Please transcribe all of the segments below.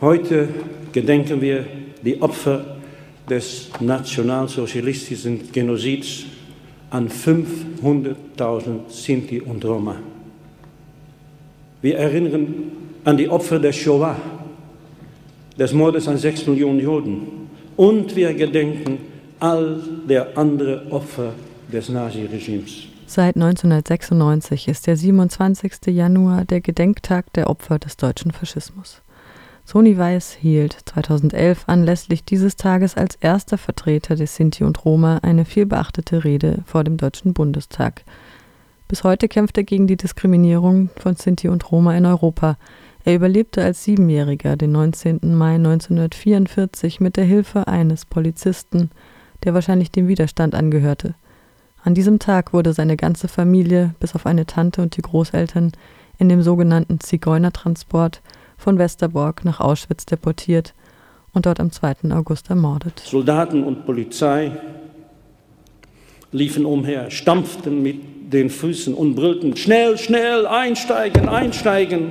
Heute gedenken wir die Opfer des nationalsozialistischen Genozids an 500.000 Sinti und Roma. Wir erinnern an die Opfer der Shoah, des Mordes an sechs Millionen Juden. Und wir gedenken all der anderen Opfer des Naziregimes. Seit 1996 ist der 27. Januar der Gedenktag der Opfer des deutschen Faschismus. Sony Weiß hielt 2011 anlässlich dieses Tages als erster Vertreter des Sinti und Roma eine vielbeachtete Rede vor dem Deutschen Bundestag. Bis heute kämpft er gegen die Diskriminierung von Sinti und Roma in Europa. Er überlebte als Siebenjähriger den 19. Mai 1944 mit der Hilfe eines Polizisten, der wahrscheinlich dem Widerstand angehörte. An diesem Tag wurde seine ganze Familie, bis auf eine Tante und die Großeltern, in dem sogenannten Zigeunertransport von Westerbork nach Auschwitz deportiert und dort am 2. August ermordet. Soldaten und Polizei liefen umher, stampften mit den Füßen und brüllten, schnell, schnell, einsteigen, einsteigen.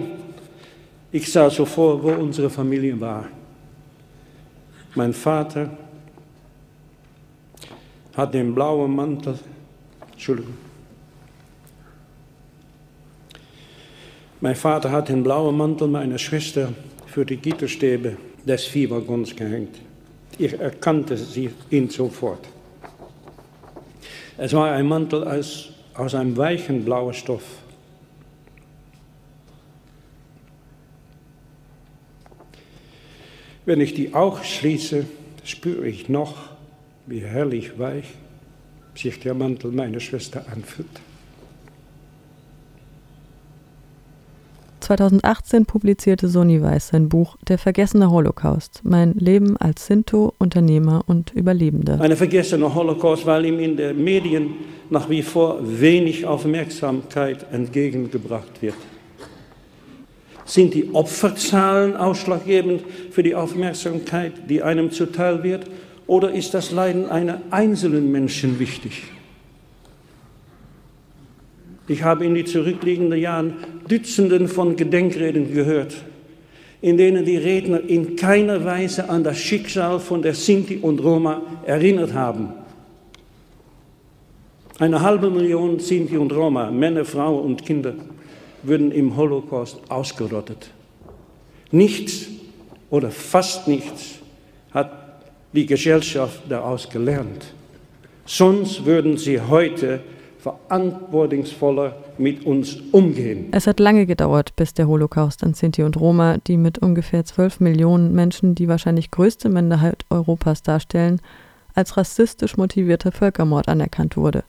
Ich sah so vor, wo unsere Familie war. Mein Vater hat den blauen Mantel, Entschuldigung, Mein Vater hat den blauen Mantel meiner Schwester für die Gitterstäbe des Viehwaggons gehängt. Ich erkannte sie ihn sofort. Es war ein Mantel aus, aus einem weichen blauen Stoff. Wenn ich die Augen schließe, spüre ich noch, wie herrlich weich sich der Mantel meiner Schwester anfühlt. 2018 publizierte Sony Weiß sein Buch Der vergessene Holocaust. Mein Leben als Sinto, Unternehmer und Überlebender. Eine vergessene Holocaust, weil ihm in den Medien nach wie vor wenig Aufmerksamkeit entgegengebracht wird. Sind die Opferzahlen ausschlaggebend für die Aufmerksamkeit, die einem zuteil wird, oder ist das Leiden einer einzelnen Menschen wichtig? Ich habe in die zurückliegenden Jahren Dutzenden von Gedenkreden gehört, in denen die Redner in keiner Weise an das Schicksal von der Sinti und Roma erinnert haben. Eine halbe Million Sinti und Roma, Männer, Frauen und Kinder, würden im Holocaust ausgerottet. Nichts oder fast nichts hat die Gesellschaft daraus gelernt. Sonst würden sie heute verantwortungsvoller mit uns umgehen. Es hat lange gedauert, bis der Holocaust an Sinti und Roma, die mit ungefähr 12 Millionen Menschen die wahrscheinlich größte Minderheit Europas darstellen, als rassistisch motivierter Völkermord anerkannt wurde.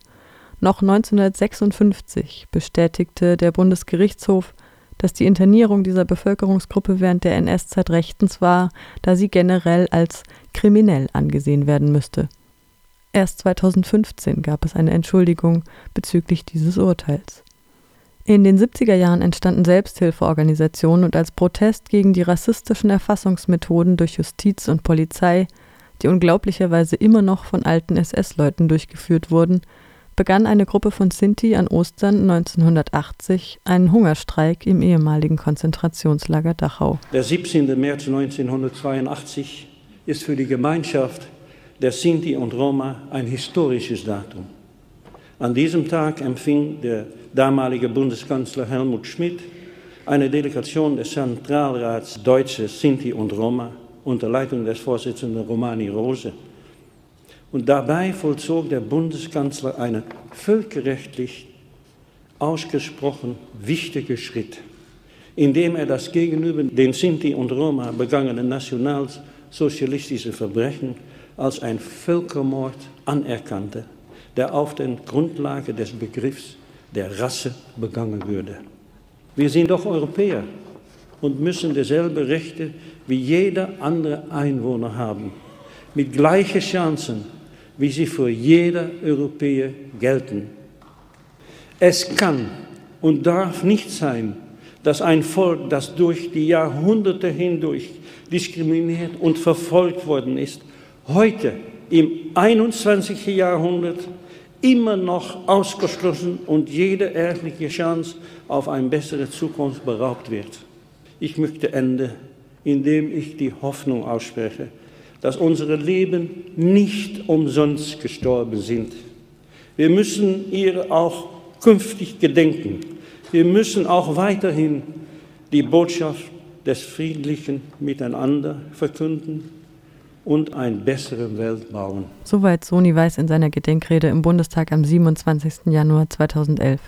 Noch 1956 bestätigte der Bundesgerichtshof, dass die Internierung dieser Bevölkerungsgruppe während der NS-Zeit rechtens war, da sie generell als kriminell angesehen werden müsste. Erst 2015 gab es eine Entschuldigung bezüglich dieses Urteils. In den 70er Jahren entstanden Selbsthilfeorganisationen und als Protest gegen die rassistischen Erfassungsmethoden durch Justiz und Polizei, die unglaublicherweise immer noch von alten SS-Leuten durchgeführt wurden, begann eine Gruppe von Sinti an Ostern 1980 einen Hungerstreik im ehemaligen Konzentrationslager Dachau. Der 17. März 1982 ist für die Gemeinschaft der Sinti und Roma ein historisches Datum. An diesem Tag empfing der damalige Bundeskanzler Helmut Schmidt eine Delegation des Zentralrats Deutsche Sinti und Roma unter Leitung des Vorsitzenden Romani Rose. Und dabei vollzog der Bundeskanzler einen völkerrechtlich ausgesprochen wichtigen Schritt, indem er das gegenüber den Sinti und Roma begangene nationalsozialistische Verbrechen als ein Völkermord anerkannte, der auf der Grundlage des Begriffs der Rasse begangen würde. Wir sind doch Europäer und müssen dieselben Rechte wie jeder andere Einwohner haben, mit gleichen Chancen, wie sie für jeder Europäer gelten. Es kann und darf nicht sein, dass ein Volk, das durch die Jahrhunderte hindurch diskriminiert und verfolgt worden ist, heute im 21. Jahrhundert immer noch ausgeschlossen und jede ehrliche Chance auf eine bessere Zukunft beraubt wird. Ich möchte Ende indem ich die Hoffnung ausspreche, dass unsere Leben nicht umsonst gestorben sind. Wir müssen ihr auch künftig gedenken. Wir müssen auch weiterhin die Botschaft des friedlichen Miteinander verkünden und eine bessere Welt bauen. Soweit Soni Weiß in seiner Gedenkrede im Bundestag am 27. Januar 2011.